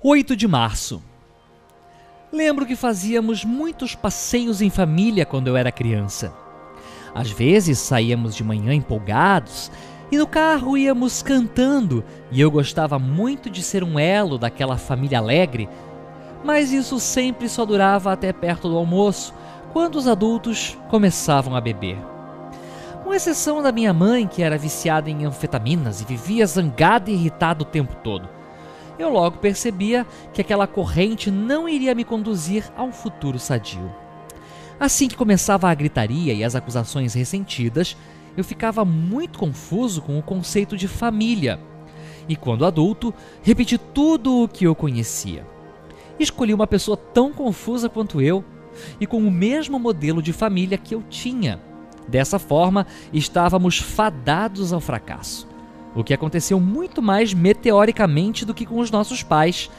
8 de março. Lembro que fazíamos muitos passeios em família quando eu era criança. Às vezes saíamos de manhã empolgados e no carro íamos cantando, e eu gostava muito de ser um elo daquela família alegre, mas isso sempre só durava até perto do almoço, quando os adultos começavam a beber. Com exceção da minha mãe, que era viciada em anfetaminas e vivia zangada e irritada o tempo todo eu logo percebia que aquela corrente não iria me conduzir a um futuro sadio. Assim que começava a gritaria e as acusações ressentidas, eu ficava muito confuso com o conceito de família. E quando adulto, repeti tudo o que eu conhecia. Escolhi uma pessoa tão confusa quanto eu e com o mesmo modelo de família que eu tinha. Dessa forma, estávamos fadados ao fracasso o que aconteceu muito mais meteoricamente do que com os nossos pais.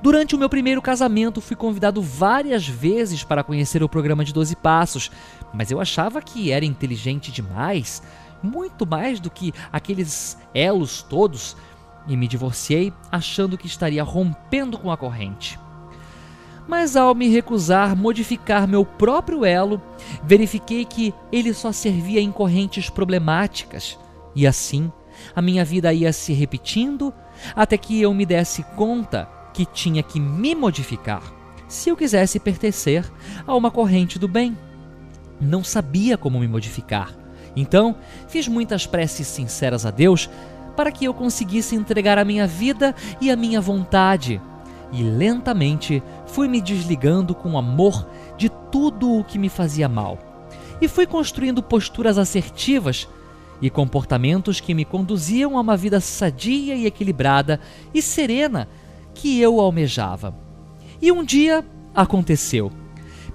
Durante o meu primeiro casamento, fui convidado várias vezes para conhecer o programa de 12 Passos, mas eu achava que era inteligente demais, muito mais do que aqueles elos todos, e me divorciei achando que estaria rompendo com a corrente. Mas ao me recusar modificar meu próprio elo, verifiquei que ele só servia em correntes problemáticas, e assim a minha vida ia se repetindo até que eu me desse conta que tinha que me modificar se eu quisesse pertencer a uma corrente do bem. Não sabia como me modificar. Então, fiz muitas preces sinceras a Deus para que eu conseguisse entregar a minha vida e a minha vontade. E lentamente fui me desligando com amor de tudo o que me fazia mal. E fui construindo posturas assertivas e comportamentos que me conduziam a uma vida sadia e equilibrada e serena que eu almejava. E um dia aconteceu.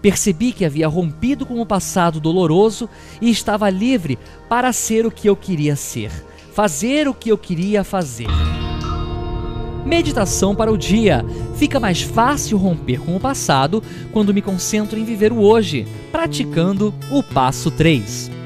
Percebi que havia rompido com o passado doloroso e estava livre para ser o que eu queria ser, fazer o que eu queria fazer. Meditação para o dia. Fica mais fácil romper com o passado quando me concentro em viver o hoje, praticando o passo 3.